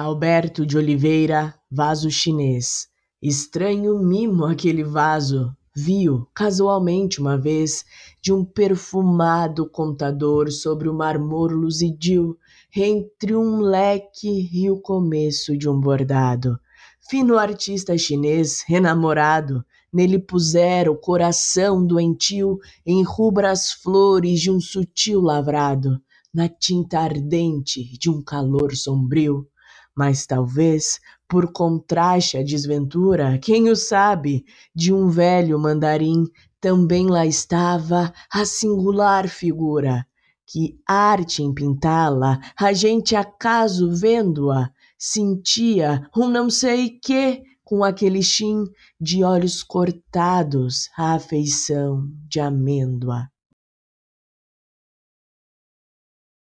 Alberto de Oliveira, vaso chinês. Estranho mimo aquele vaso, viu casualmente uma vez de um perfumado contador sobre o marmor luzidio, entre um leque e o começo de um bordado. Fino artista chinês, renamorado, nele pusera o coração doentio em rubras flores de um sutil lavrado, na tinta ardente de um calor sombrio mas talvez, por contraste à desventura, quem o sabe, de um velho mandarim, também lá estava a singular figura, que arte em pintá-la, a gente acaso vendo-a, sentia um não sei que com aquele chin de olhos cortados à afeição de amêndoa.